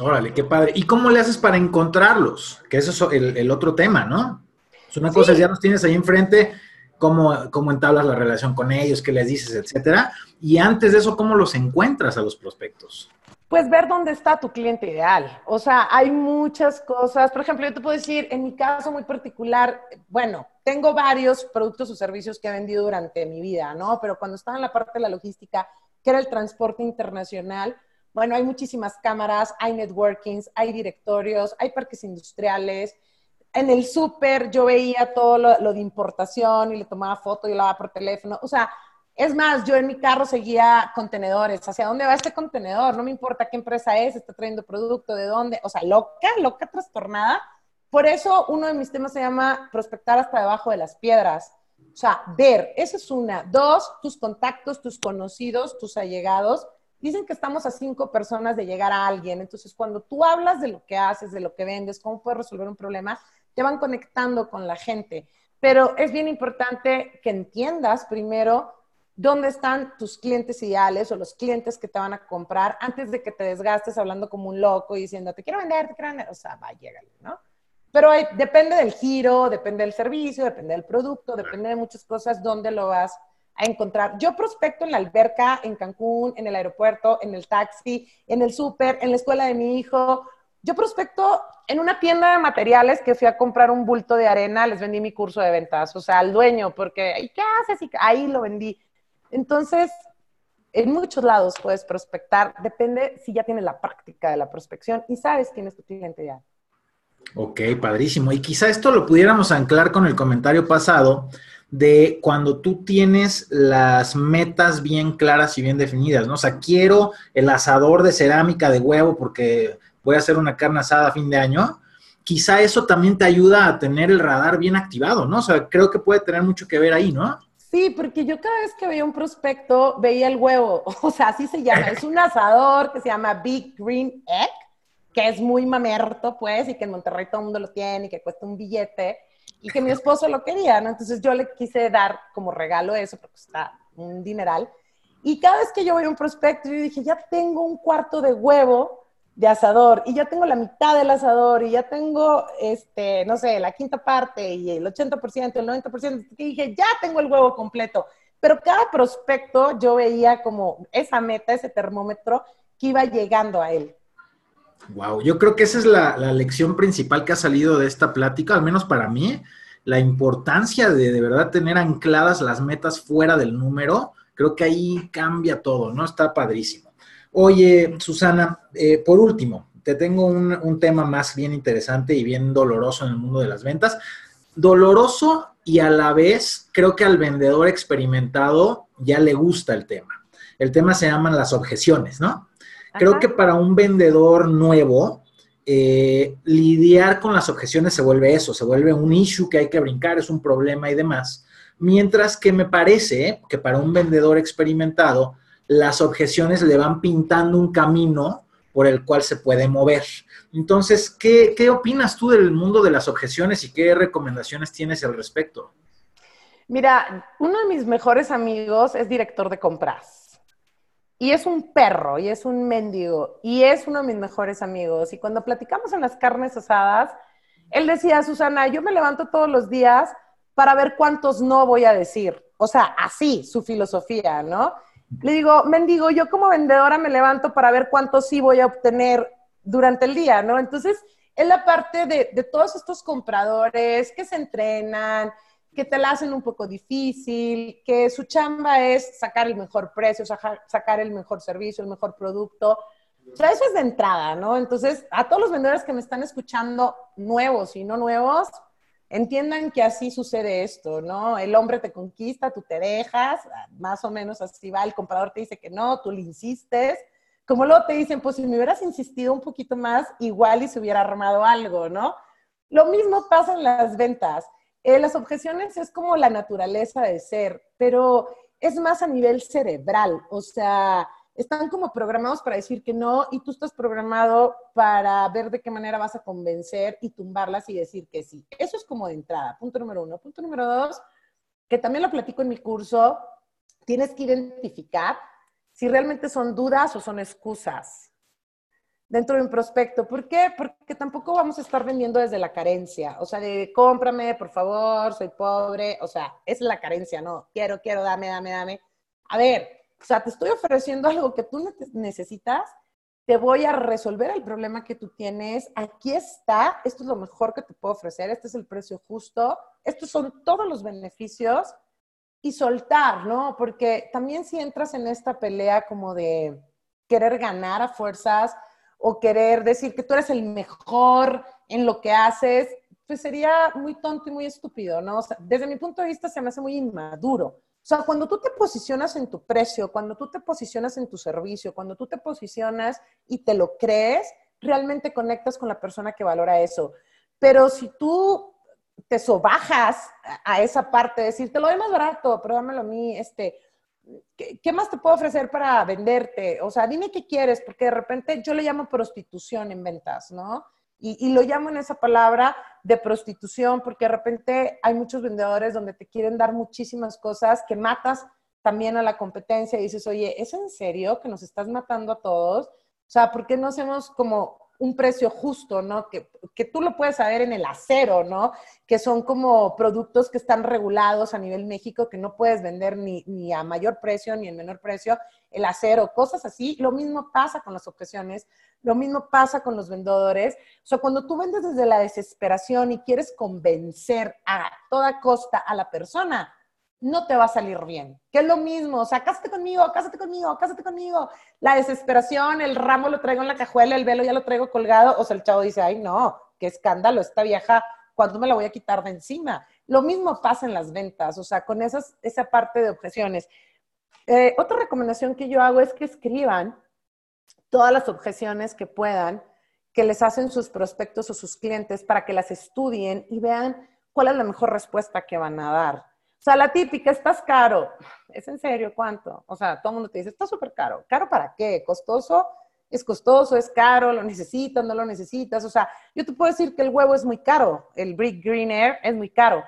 Órale, qué padre. ¿Y cómo le haces para encontrarlos? Que eso es el, el otro tema, ¿no? Es una cosa, ya los tienes ahí enfrente, cómo, cómo entablas la relación con ellos, qué les dices, etcétera. Y antes de eso, ¿cómo los encuentras a los prospectos? Pues ver dónde está tu cliente ideal. O sea, hay muchas cosas. Por ejemplo, yo te puedo decir, en mi caso muy particular, bueno, tengo varios productos o servicios que he vendido durante mi vida, ¿no? Pero cuando estaba en la parte de la logística, que era el transporte internacional, bueno, hay muchísimas cámaras, hay networkings, hay directorios, hay parques industriales, en el súper yo veía todo lo, de importación y le tomaba foto y lo daba por teléfono. O sea, es más, yo en mi carro seguía contenedores. ¿Hacia dónde va este contenedor? No me importa qué empresa es, está trayendo producto, de dónde. O sea, loca, loca trastornada. Por eso uno de mis temas se llama prospectar hasta debajo de las piedras. O sea, ver, esa es una. Dos, tus contactos, tus conocidos, tus allegados. Dicen que estamos a cinco personas de llegar a alguien. Entonces, cuando tú hablas de lo que haces, de lo que vendes, cómo puedes resolver un problema, te van conectando con la gente. Pero es bien importante que entiendas primero dónde están tus clientes ideales o los clientes que te van a comprar antes de que te desgastes hablando como un loco y diciendo, te quiero vender, te quiero vender. O sea, va, llégale, ¿no? Pero depende del giro, depende del servicio, depende del producto, depende de muchas cosas, dónde lo vas a encontrar. Yo prospecto en la alberca, en Cancún, en el aeropuerto, en el taxi, en el súper, en la escuela de mi hijo. Yo prospecto en una tienda de materiales que fui a comprar un bulto de arena, les vendí mi curso de ventas, o sea, al dueño, porque, ¿y qué haces? Y ahí lo vendí. Entonces, en muchos lados puedes prospectar, depende si ya tienes la práctica de la prospección y sabes quién es tu cliente ya. Ok, padrísimo. Y quizá esto lo pudiéramos anclar con el comentario pasado de cuando tú tienes las metas bien claras y bien definidas, ¿no? O sea, quiero el asador de cerámica de huevo porque voy a hacer una carne asada a fin de año, quizá eso también te ayuda a tener el radar bien activado, ¿no? O sea, creo que puede tener mucho que ver ahí, ¿no? Sí, porque yo cada vez que veía un prospecto veía el huevo, o sea, así se llama, es un asador que se llama Big Green Egg, que es muy mamerto, pues, y que en Monterrey todo el mundo lo tiene y que cuesta un billete, y que mi esposo lo quería, ¿no? Entonces yo le quise dar como regalo eso, porque está un dineral. Y cada vez que yo veía un prospecto, yo dije, ya tengo un cuarto de huevo de asador y ya tengo la mitad del asador y ya tengo, este, no sé, la quinta parte y el 80%, el 90%, y dije, ya tengo el huevo completo. pero cada prospecto yo veía como esa meta, ese termómetro que iba llegando a él. Wow, yo creo que esa es la, lección principal que ha salido de esta plática, al menos para mí, la importancia de de verdad tener ancladas las metas fuera del número, creo que ahí cambia todo, ¿no? Está padrísimo. Oye, Susana, eh, por último, te tengo un, un, tema más bien interesante y bien doloroso en el mundo de las ventas. Doloroso y a la vez creo que al vendedor experimentado ya le gusta el tema. El tema se llaman las objeciones, ¿no? Creo que para un vendedor nuevo, eh, lidiar con las objeciones se vuelve eso, se vuelve un issue que hay que brincar, es un problema y demás. Mientras que me parece que para un vendedor experimentado, las objeciones le van pintando un camino por el cual se puede mover. Entonces, ¿qué, ¿qué, opinas tú del mundo de las objeciones y qué recomendaciones tienes al respecto? Mira, uno de mis mejores amigos es director de compras y es un perro, y es un mendigo, y es uno de mis mejores amigos. Y cuando platicamos en las carnes asadas, él decía, Susana, yo me levanto todos los días para ver cuántos no voy a decir. O sea, así, su filosofía, ¿no? Le digo, mendigo, yo como vendedora me levanto para ver cuántos sí voy a obtener durante el día, ¿no? Entonces, es la parte de, de todos estos compradores que se entrenan, que te la hacen un poco difícil, que su chamba es sacar el mejor precio, sacar el mejor servicio, el mejor producto. O sea, eso es de entrada, ¿no? Entonces, a todos los vendedores que me están escuchando, nuevos y no nuevos, entiendan que así sucede esto, ¿no? El hombre te conquista, tú te dejas, más o menos así va, el comprador te dice que no, tú le insistes, como luego te dicen, pues si me hubieras insistido un poquito más, igual y se hubiera armado algo, ¿no? Lo mismo pasa en las ventas. Eh, las objeciones es como la naturaleza de ser, pero es más a nivel cerebral, o sea, están como programados para decir que no y tú estás programado para ver de qué manera vas a convencer y tumbarlas y decir que sí. Eso es como de entrada, punto número uno. Punto número dos, que también lo platico en mi curso, tienes que identificar si realmente son dudas o son excusas dentro de un prospecto. ¿Por qué? Porque tampoco vamos a estar vendiendo desde la carencia, o sea, de cómprame, por favor, soy pobre, o sea, es la carencia, no, quiero, quiero, dame, dame, dame. A ver, o sea, te estoy ofreciendo algo que tú necesitas, te voy a resolver el problema que tú tienes, aquí está, esto es lo mejor que te puedo ofrecer, este es el precio justo, estos son todos los beneficios y soltar, ¿no? Porque también si entras en esta pelea como de querer ganar a fuerzas, o querer decir que tú eres el mejor en lo que haces, pues sería muy tonto y muy estúpido, ¿no? O sea, desde mi punto de vista se me hace muy inmaduro. O sea, cuando tú te posicionas en tu precio, cuando tú te posicionas en tu servicio, cuando tú te posicionas y te lo crees, realmente conectas con la persona que valora eso. Pero si tú te sobajas a esa parte, decir, te lo doy más barato, pero dámelo a mí, este, ¿qué, más te puedo ofrecer para venderte? O sea, dime qué quieres, porque de repente yo le llamo prostitución en ventas, ¿no? Y, lo llamo en esa palabra de prostitución, porque de repente hay muchos vendedores donde te quieren dar muchísimas cosas que matas también a la competencia y dices, oye, ¿es en serio que nos estás matando a todos? O sea, ¿por qué no hacemos como un precio justo, ¿no? Que, que, tú lo puedes saber en el acero, ¿no? Que son como productos que están regulados a nivel México, que no puedes vender ni, ni a mayor precio ni en menor precio, el acero, cosas así. Lo mismo pasa con las objeciones, lo mismo pasa con los vendedores. O sea, cuando tú vendes desde la desesperación y quieres convencer a toda costa a la persona, no te va a salir bien. Que es lo mismo, o sea, cásate conmigo, cásate conmigo, cásate conmigo. La desesperación, el ramo lo traigo en la cajuela, el velo ya lo traigo colgado, o sea, el chavo dice, ay, no, qué escándalo, esta vieja, ¿cuándo me la voy a quitar de encima? Lo mismo pasa en las ventas, o sea, con esas, esa parte de objeciones. Eh, otra recomendación que yo hago es que escriban todas las objeciones que puedan, que les hacen sus prospectos o sus clientes para que las estudien y vean cuál es la mejor respuesta que van a dar. O sea, la típica, estás caro. ¿Es en serio cuánto? O sea, todo el mundo te dice, está súper caro. ¿Caro para qué? ¿Costoso? Es costoso, es caro, lo necesitas, no lo necesitas. O sea, yo te puedo decir que el huevo es muy caro, el Brick Green Air es muy caro,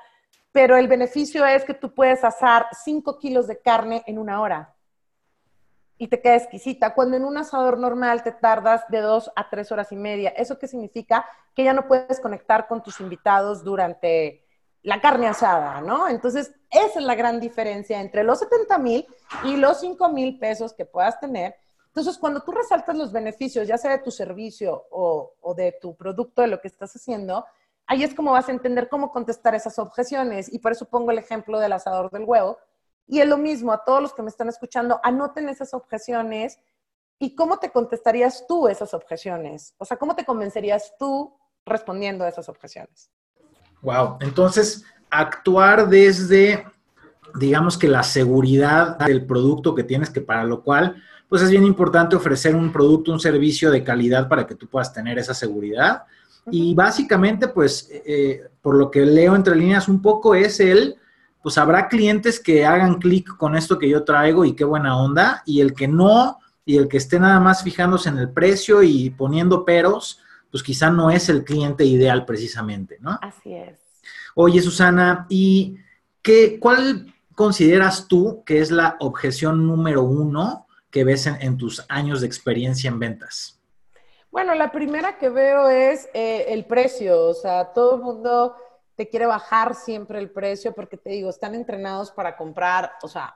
pero el beneficio es que tú puedes asar 5 kilos de carne en una hora y te queda exquisita, cuando en un asador normal te tardas de dos a tres horas y media. ¿Eso qué significa? Que ya no puedes conectar con tus invitados durante la carne asada, ¿no? Entonces, esa es la gran diferencia entre los 70 mil y los 5 mil pesos que puedas tener. Entonces, cuando tú resaltas los beneficios, ya sea de tu servicio o, de tu producto, de lo que estás haciendo, ahí es como vas a entender cómo contestar esas objeciones. Y por eso pongo el ejemplo del asador del huevo. Y es lo mismo, a todos los que me están escuchando, anoten esas objeciones y cómo te contestarías tú esas objeciones. O sea, cómo te convencerías tú respondiendo a esas objeciones. Wow, entonces actuar desde, digamos que la seguridad del producto que tienes, que para lo cual, pues es bien importante ofrecer un producto, un servicio de calidad para que tú puedas tener esa seguridad. Y básicamente, pues, eh, por lo que leo entre líneas un poco, es el, pues habrá clientes que hagan clic con esto que yo traigo y qué buena onda, y el que no, y el que esté nada más fijándose en el precio y poniendo peros, pues quizá no es el cliente ideal precisamente, ¿no? Así es. Oye, Susana, ¿y qué, cuál consideras tú que es la objeción número uno que ves en, tus años de experiencia en ventas? Bueno, la primera que veo es eh, el precio. O sea, todo el mundo te quiere bajar siempre el precio porque te digo, están entrenados para comprar, o sea,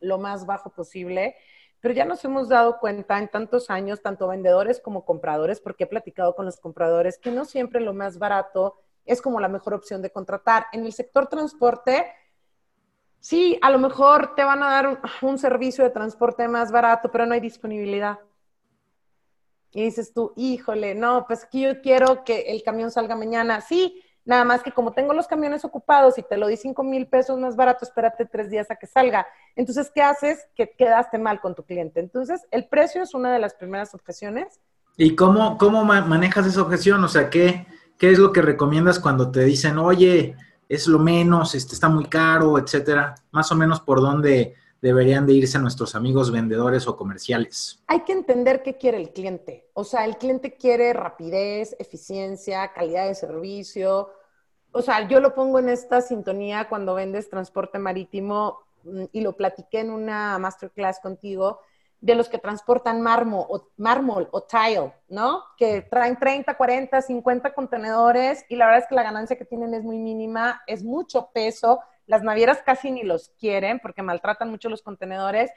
lo más bajo posible. Pero ya nos hemos dado cuenta en tantos años, tanto vendedores como compradores, porque he platicado con los compradores, que no siempre lo más barato es como la mejor opción de contratar. En el sector transporte, sí, a lo mejor te van a dar un, servicio de transporte más barato, pero no hay disponibilidad. Y dices tú, híjole, no, pues que yo quiero que el camión salga mañana. Sí, Nada más que como tengo los camiones ocupados y te lo di cinco mil pesos más barato, espérate tres días a que salga. Entonces, ¿qué haces? Que quedaste mal con tu cliente. Entonces, el precio es una de las primeras objeciones. ¿Y cómo, cómo manejas esa objeción? O sea, ¿qué, ¿qué es lo que recomiendas cuando te dicen, oye, es lo menos, este, está muy caro, etcétera? Más o menos por dónde deberían de irse nuestros amigos vendedores o comerciales? Hay que entender qué quiere el cliente. O sea, el cliente quiere rapidez, eficiencia, calidad de servicio, o sea, yo lo pongo en esta sintonía cuando vendes transporte marítimo mm, y lo platiqué en una masterclass contigo, de los que transportan mármol o, mármol o tile, ¿no? Que traen 30, 40, 50 contenedores y la verdad es que la ganancia que tienen es muy mínima, es mucho peso, las navieras casi ni los quieren porque maltratan mucho los contenedores.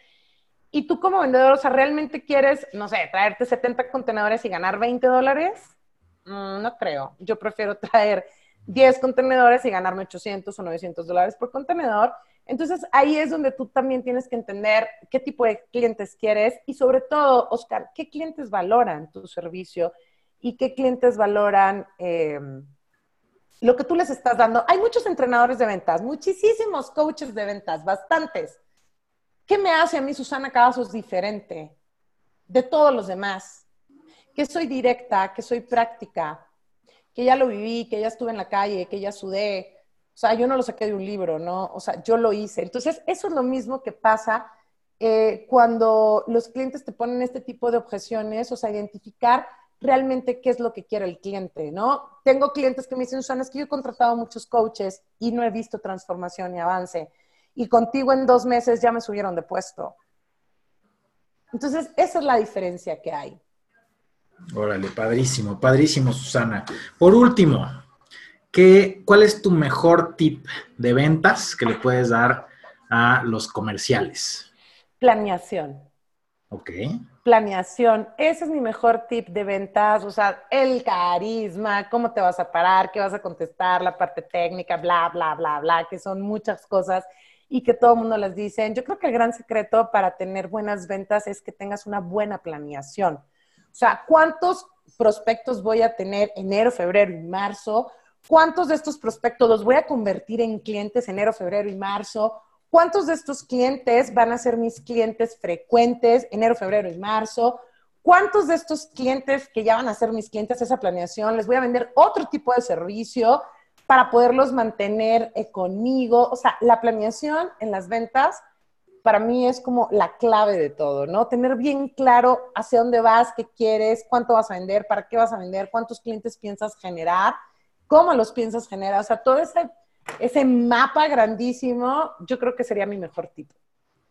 Y tú como vendedor, o sea, ¿realmente quieres, no sé, traerte 70 contenedores y ganar 20 dólares? Mm, no creo. Yo prefiero traer 10 contenedores y ganarme 800 o 900 dólares por contenedor. Entonces ahí es donde tú también tienes que entender qué tipo de clientes quieres y sobre todo, Oscar, qué clientes valoran tu servicio y qué clientes valoran em, lo que tú les estás dando. Hay muchos entrenadores de ventas, muchísimos coaches de ventas, bastantes. ¿Qué me hace a mí, Susana Cavazos, diferente de todos los demás? Que soy directa, que soy práctica, que ya lo viví, que ya estuve en la calle, que ya sudé. O sea, yo no lo saqué de un libro, ¿no? O sea, yo lo hice. Entonces, eso es lo mismo que pasa eh, cuando los clientes te ponen este tipo de objeciones, o sea, identificar realmente qué es lo que quiere el cliente, ¿no? Tengo clientes que me dicen, Susana, es que yo he contratado muchos coaches y no he visto transformación y avance. Y contigo en dos meses ya me subieron de puesto. Entonces, esa es la diferencia que hay. Órale, padrísimo, padrísimo, Susana. Por último, ¿qué, ¿cuál es tu mejor tip de ventas que le puedes dar a los comerciales? Planeación. Ok. Planeación. Ese es mi mejor tip de ventas. O sea, el carisma, cómo te vas a parar, qué vas a contestar, la parte técnica, bla, bla, bla, bla, que son muchas cosas y que todo el mundo las dice. Yo creo que el gran secreto para tener buenas ventas es que tengas una buena planeación. O sea, ¿cuántos prospectos voy a tener enero, febrero y marzo? ¿Cuántos de estos prospectos los voy a convertir en clientes enero, febrero y marzo? ¿Cuántos de estos clientes van a ser mis clientes frecuentes enero, febrero y marzo? ¿Cuántos de estos clientes que ya van a ser mis clientes esa planeación les voy a vender otro tipo de servicio para poderlos mantener eh, conmigo? O sea, la planeación en las ventas para mí es como la clave de todo, ¿no? Tener bien claro hacia dónde vas, qué quieres, cuánto vas a vender, para qué vas a vender, cuántos clientes piensas generar, cómo los piensas generar, o sea, todo ese, ese mapa grandísimo, yo creo que sería mi mejor tipo.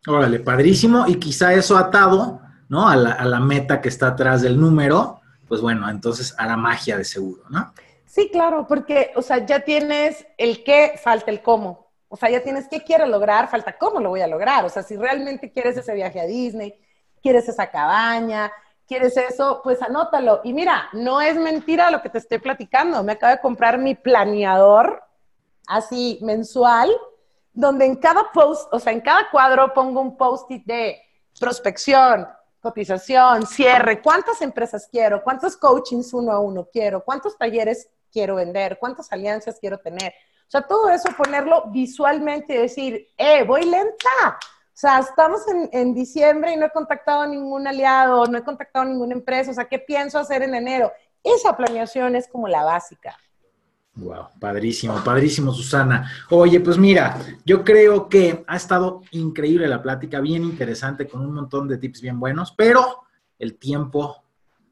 Órale, padrísimo, y quizá eso atado, ¿no? A la, a la meta que está atrás del número, pues bueno, entonces hará magia de seguro, ¿no? Sí, claro, porque, o sea, ya tienes el qué, falta el cómo. O sea, ya tienes qué quiero lograr, falta cómo lo voy a lograr. O sea, si realmente quieres ese viaje a Disney, quieres esa cabaña, quieres eso, pues anótalo. Y mira, no es mentira lo que te estoy platicando. Me acabo de comprar mi planeador, así mensual, donde en cada post, o sea, en cada cuadro pongo un post-it de prospección, cotización, cierre, cuántas empresas quiero, cuántos coachings uno a uno quiero, cuántos talleres quiero vender, cuántas alianzas quiero tener. O sea, todo eso ponerlo visualmente y decir, eh, voy lenta. O sea, estamos en, en, diciembre y no he contactado a ningún aliado, no he contactado a ninguna empresa. O sea, ¿qué pienso hacer en enero? Esa planeación es como la básica. Wow, padrísimo, padrísimo, Susana. Oye, pues mira, yo creo que ha estado increíble la plática, bien interesante, con un montón de tips bien buenos, pero el tiempo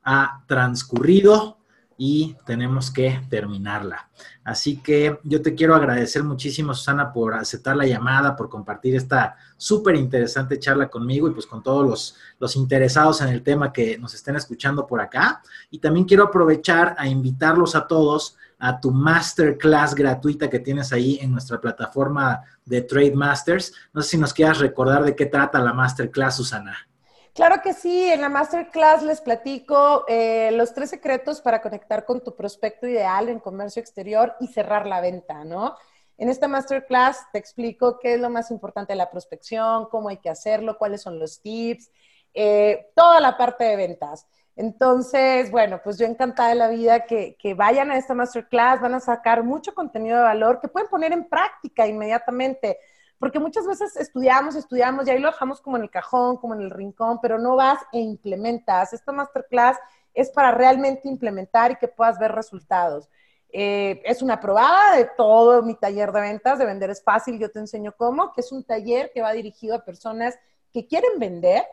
ha transcurrido y tenemos que terminarla. Así que yo te quiero agradecer muchísimo, Susana, por aceptar la llamada, por compartir esta súper interesante charla conmigo y pues con todos los, los, interesados en el tema que nos estén escuchando por acá. Y también quiero aprovechar a invitarlos a todos a tu masterclass gratuita que tienes ahí en nuestra plataforma de Trade Masters. No sé si nos quieras recordar de qué trata la masterclass, Susana. Claro que sí, en la masterclass les platico eh, los tres secretos para conectar con tu prospecto ideal en comercio exterior y cerrar la venta, ¿no? En esta masterclass te explico qué es lo más importante de la prospección, cómo hay que hacerlo, cuáles son los tips, eh, toda la parte de ventas. Entonces, bueno, pues yo encantada de la vida que, que, vayan a esta masterclass, van a sacar mucho contenido de valor que pueden poner en práctica inmediatamente porque muchas veces estudiamos, estudiamos y ahí lo dejamos como en el cajón, como en el rincón, pero no vas e implementas. Esta masterclass es para realmente implementar y que puedas ver resultados. Eh, es una probada de todo mi taller de ventas, de vender es fácil, yo te enseño cómo, que es un taller que va dirigido a personas que quieren vender,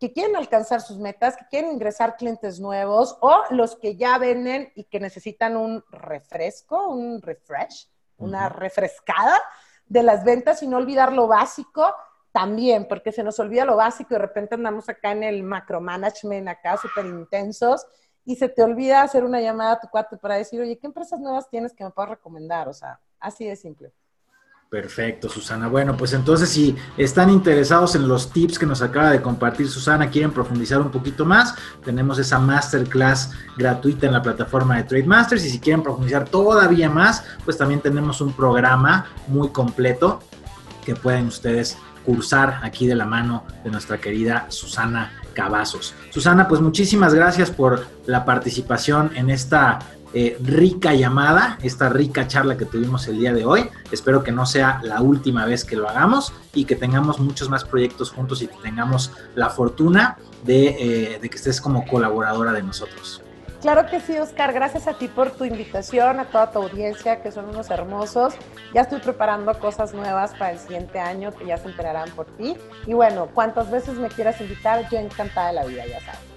que quieren alcanzar sus metas, que quieren ingresar clientes nuevos o los que ya venden y que necesitan un refresco, un refresh, una refrescada de las ventas y no olvidar lo básico también, porque se nos olvida lo básico y de repente andamos acá en el macro management, acá súper intensos, y se te olvida hacer una llamada a tu cuate para decir, oye, ¿qué empresas nuevas tienes que me puedas recomendar? O sea, así de simple. Perfecto, Susana. Bueno, pues entonces si están interesados en los tips que nos acaba de compartir Susana, quieren profundizar un poquito más, tenemos esa masterclass gratuita en la plataforma de Trade Masters y si quieren profundizar todavía más, pues también tenemos un programa muy completo que pueden ustedes cursar aquí de la mano de nuestra querida Susana Cavazos. Susana, pues muchísimas gracias por la participación en esta eh, rica llamada, esta rica charla que tuvimos el día de hoy. Espero que no sea la última vez que lo hagamos y que tengamos muchos más proyectos juntos y tengamos la fortuna de, eh, de que estés como colaboradora de nosotros. Claro que sí, Oscar. Gracias a ti por tu invitación, a toda tu audiencia, que son unos hermosos. Ya estoy preparando cosas nuevas para el siguiente año que ya se enterarán por ti. Y bueno, cuantas veces me quieras invitar, yo encantada de la vida, ya sabes.